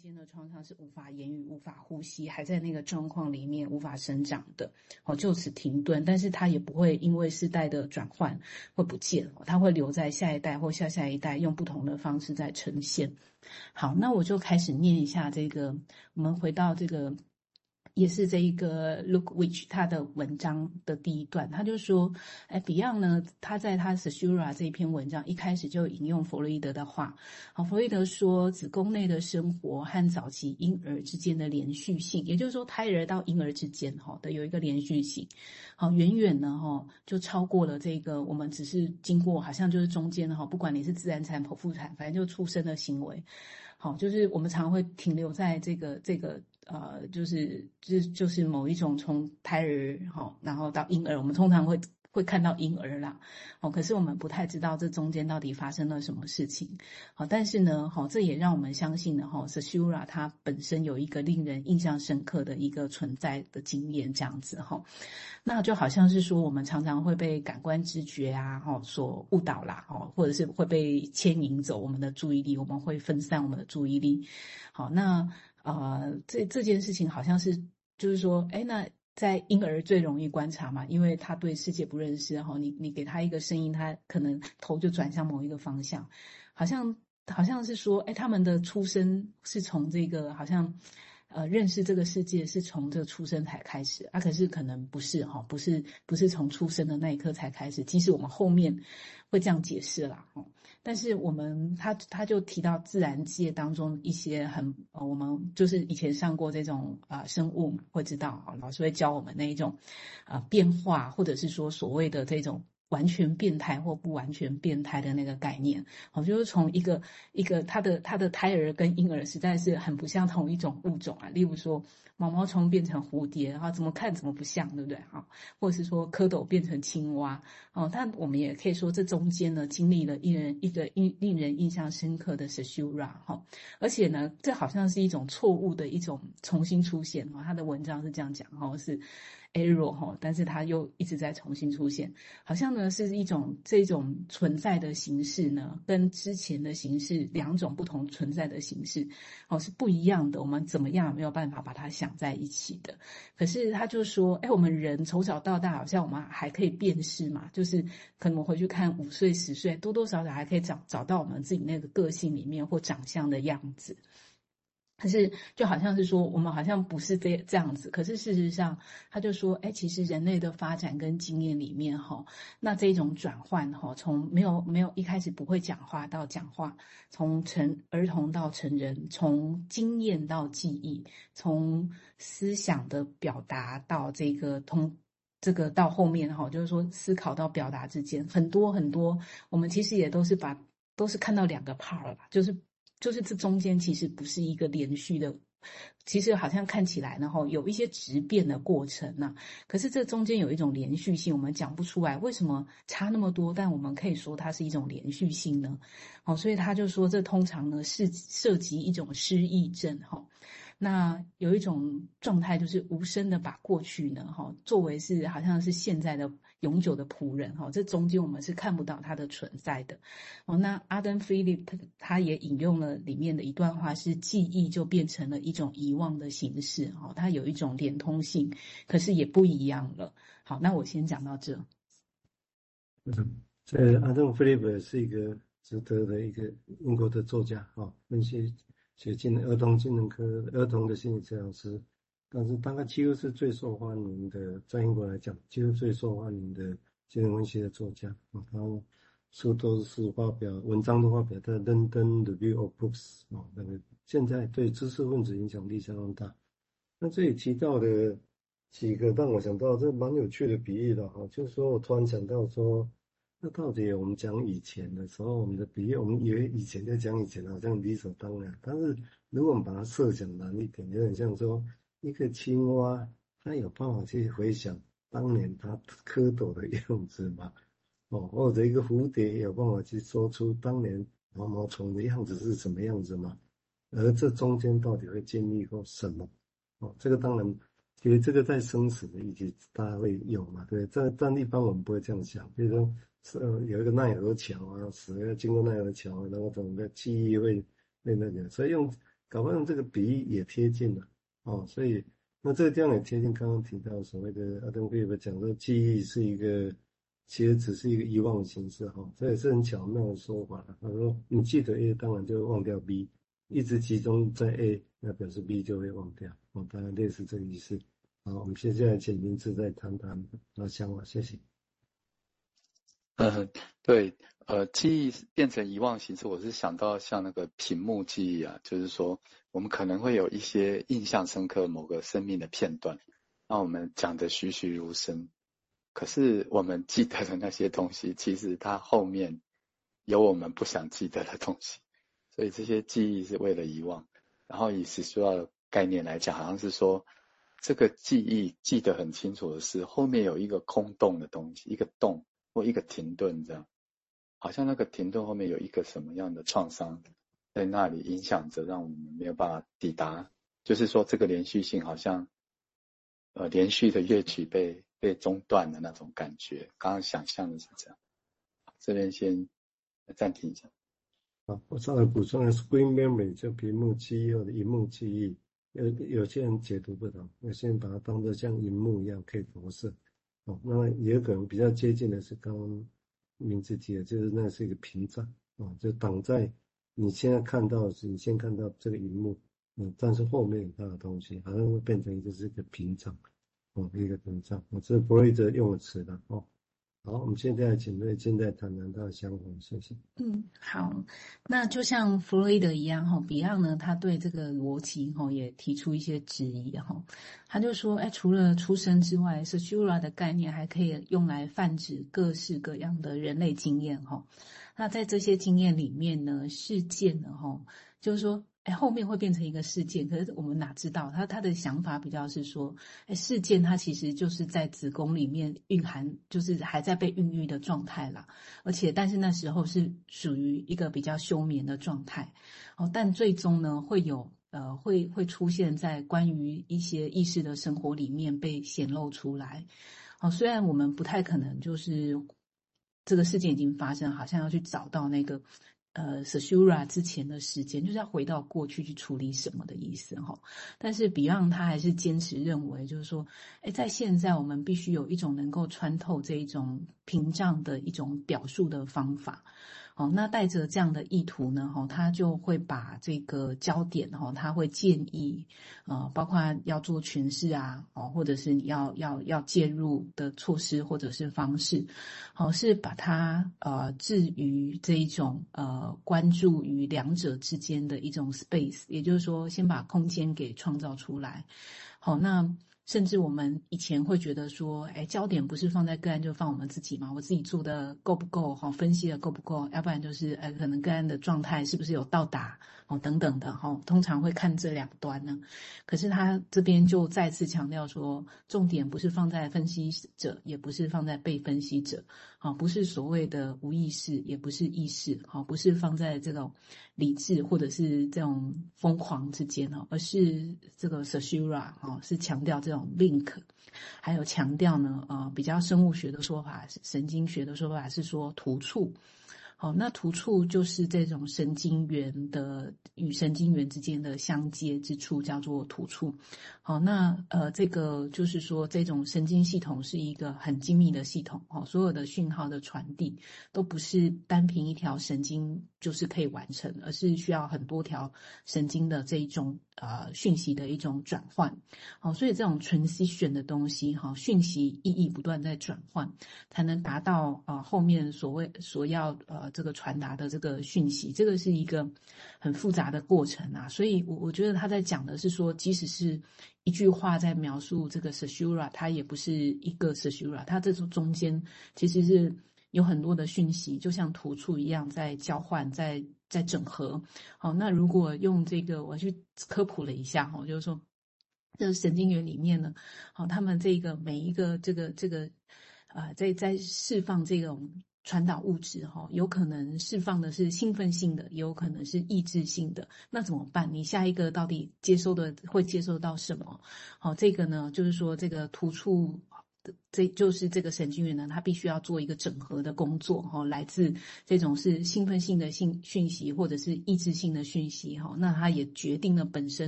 间的创伤是无法言语、无法呼吸，还在那个状况里面无法生长的，哦，就此停顿。但是它也不会因为世代的转换会不见，它会留在下一代或下下一代，用不同的方式在呈现。好，那我就开始念一下这个，我们回到这个。也是这一个 Look Which 他的文章的第一段，他就说，哎，Beyond 呢，他在他 Caesura 这一篇文章一开始就引用弗洛伊德的话，好，弗洛伊德说，子宫内的生活和早期婴儿之间的连续性，也就是说，胎儿到婴儿之间，哈的有一个连续性，好，远远呢，哈，就超过了这个我们只是经过，好像就是中间哈，不管你是自然产、剖腹产，反正就出生的行为。好，就是我们常常会停留在这个这个呃，就是就就是某一种从胎儿好，然后到婴儿，我们通常会。会看到婴儿啦，哦，可是我们不太知道这中间到底发生了什么事情，好，但是呢，好，这也让我们相信呢，哈，Caesura 它本身有一个令人印象深刻的一个存在的经验，这样子哈，那就好像是说，我们常常会被感官知觉啊，哈，所误导啦，哦，或者是会被牵引走我们的注意力，我们会分散我们的注意力，好，那啊，这这件事情好像是，就是说，哎，那。在婴儿最容易观察嘛，因为他对世界不认识，然后，你你给他一个声音，他可能头就转向某一个方向，好像好像是说，哎，他们的出生是从这个好像。呃，认识这个世界是从这出生才开始啊，可是可能不是哈，不是不是从出生的那一刻才开始，即使我们后面会这样解释啦，但是我们他他就提到自然界当中一些很呃，我们就是以前上过这种啊、生物会知道啊，老师会教我们那一种啊、变化，或者是说所谓的这种。完全变态或不完全变态的那个概念，好，就是从一个一个他的他的胎儿跟婴儿实在是很不像同一种物种啊。例如说，毛毛虫变成蝴蝶，然后怎么看怎么不像，对不对？好，或者是说蝌蚪变成青蛙，哦，但我们也可以说这中间呢经历了一人一个印令人印象深刻的 Caesura 哈，而且呢，这好像是一种错误的一种重新出现啊。他的文章是这样讲哈，是。Error 哈，但是它又一直在重新出现，好像呢是一种这种存在的形式呢，跟之前的形式两种不同存在的形式，哦是不一样的。我们怎么样没有办法把它想在一起的？可是他就说，哎，我们人从小到大，好像我们还可以辨识嘛，就是可能回去看五岁、十岁，多多少少还可以找找到我们自己那个个性里面或长相的样子。可是，就好像是说，我们好像不是这这样子。可是事实上，他就说，哎，其实人类的发展跟经验里面，哈，那这种转换，哈，从没有没有一开始不会讲话到讲话，从成儿童到成人，从经验到记忆，从思想的表达到这个通，这个到后面，哈，就是说思考到表达之间，很多很多，我们其实也都是把都是看到两个 part 了，就是。就是这中间其实不是一个连续的，其实好像看起来呢，哈，有一些质变的过程呢。可是这中间有一种连续性，我们讲不出来为什么差那么多，但我们可以说它是一种连续性呢。好，所以他就说这通常呢是涉及一种失忆症，哈。那有一种状态，就是无声的把过去呢，哈，作为是好像是现在的永久的仆人，哈，这中间我们是看不到它的存在的。哦，那 Adam Phillips 他也引用了里面的一段话，是记忆就变成了一种遗忘的形式，哈，它有一种连通性，可是也不一样了。好，那我先讲到这。嗯，这 Adam Phillips 是一个值得的一个英国的作家，哈，分析。写进儿童精神科儿童的心理治疗师，但是大概几乎是最受欢迎的，在英国来讲，几乎最受欢迎的精神分析的作家。然后书都是发表，文章都发表在《London Review of Books》哦，那个现在对知识分子影响力相当大。那这里提到的几个让我想到这蛮有趣的比喻的哈，就是说我突然想到说。那到底我们讲以前的时候，我们的比喻，我们以为以前在讲以前好像理所当然。但是如果我们把它设想难一点，有点像说一个青蛙，它有办法去回想当年它蝌蚪的样子吗？哦，或者一个蝴蝶有办法去说出当年毛毛虫的样子是什么样子吗？而这中间到底会经历过什么？哦，这个当然，其实这个在生死的议题大家会有嘛？对，在但一般我们不会这样想，比如说。是有一个奈何桥啊，死要经过奈何桥，然后整个记忆会会那个，所以用搞不好这个比喻也贴近了哦，所以那这个地方也贴近刚刚提到所谓的阿登菲利普讲说记忆是一个，其实只是一个遗忘的形式哈，这也是很巧妙的说法。他说你记得 A，当然就会忘掉 B，一直集中在 A，那表示 B 就会忘掉哦，当然类似这个意思。好，我们现在请明志再谈谈那想法，谢谢。嗯，对，呃，记忆变成遗忘形式，我是想到像那个屏幕记忆啊，就是说我们可能会有一些印象深刻某个生命的片段，让我们讲得栩栩如生。可是我们记得的那些东西，其实它后面有我们不想记得的东西，所以这些记忆是为了遗忘。然后以史书的概念来讲，好像是说这个记忆记得很清楚的是后面有一个空洞的东西，一个洞。或一个停顿，这样，好像那个停顿后面有一个什么样的创伤在那里影响着，让我们没有办法抵达。就是说，这个连续性好像，呃，连续的乐曲被被中断的那种感觉。刚刚想象的是这样。这边先暂停一下。啊，我稍微补充的是 screen memory 就屏幕记忆或者萤幕记忆，有有些人解读不同，有些人把它当作像萤幕一样可以投射。哦，那也可能比较接近的是刚刚名字提的，就是那是一个屏障啊，就挡在你现在看到是你先看到这个荧幕，嗯，但是后面有它的东西，好像会变成一个是一个屏障，哦，一个屏障，我，这是弗洛伊德用的词的哦。好，我们现在请瑞正在谈谈他的想法，谢谢。嗯，好，那就像弗洛伊德一样哈，Beyond 呢，他对这个逻辑哈也提出一些质疑哈，他就说，哎，除了出生之外，Caesura 的概念还可以用来泛指各式各样的人类经验哈。那在这些经验里面呢，事件呢哈，就是说。哎，后面会变成一个事件，可是我们哪知道？他他的想法比较是说，哎，事件它其实就是在子宫里面蕴含，就是还在被孕育的状态啦。而且，但是那时候是属于一个比较休眠的状态。哦，但最终呢，会有呃，会会出现在关于一些意识的生活里面被显露出来。哦，虽然我们不太可能就是这个事件已经发生，好像要去找到那个。呃 s a s u r a 之前的时间就是要回到过去去处理什么的意思哈。但是 Beyond 他还是坚持认为，就是说，哎，在现在我们必须有一种能够穿透这一种屏障的一种表述的方法。哦，那带着这样的意图呢，哈，他就会把这个焦点，哈，他会建议，呃，包括要做诠释啊，哦，或者是你要要要介入的措施或者是方式，好，是把它呃置于这一种呃关注于两者之间的一种 space，也就是说，先把空间给创造出来，好，那。甚至我们以前会觉得说，哎，焦点不是放在个案，就放我们自己嘛？我自己做的够不够？哈，分析的够不够？要不然就是，哎，可能个案的状态是不是有到达？哦，等等的哈，通常会看这两端呢。可是他这边就再次强调说，重点不是放在分析者，也不是放在被分析者，好，不是所谓的无意识，也不是意识，好，不是放在这种理智或者是这种疯狂之间哦，而是这个 Caesura 哈，是强调这种。link，还有强调呢，呃，比较生物学的说法，神经学的说法是说突触。好，那突触就是这种神经元的与神经元之间的相接之处，叫做突触。好，那呃，这个就是说，这种神经系统是一个很精密的系统。哦，所有的讯号的传递都不是单凭一条神经就是可以完成，而是需要很多条神经的这一种呃讯息的一种转换。好，所以这种 transition 的东西，哈，讯息意义不断在转换，才能达到呃后面所谓所要呃。这个传达的这个讯息，这个是一个很复杂的过程啊，所以，我我觉得他在讲的是说，即使是一句话在描述这个 Sashura，它也不是一个 Sashura，它这种中间其实是有很多的讯息，就像突触一样在交换，在在整合。好，那如果用这个，我去科普了一下哈，就是说，这神经元里面呢，好，他们这个每一个这个这个啊、在在释放这种。传导物质哈，有可能释放的是兴奋性的，也有可能是抑制性的。那怎么办？你下一个到底接收的会接收到什么？好，这个呢，就是说这个突触这就是这个神经元呢，它必须要做一个整合的工作哈，来自这种是兴奋性的信讯息或者是抑制性的讯息哈，那它也决定了本身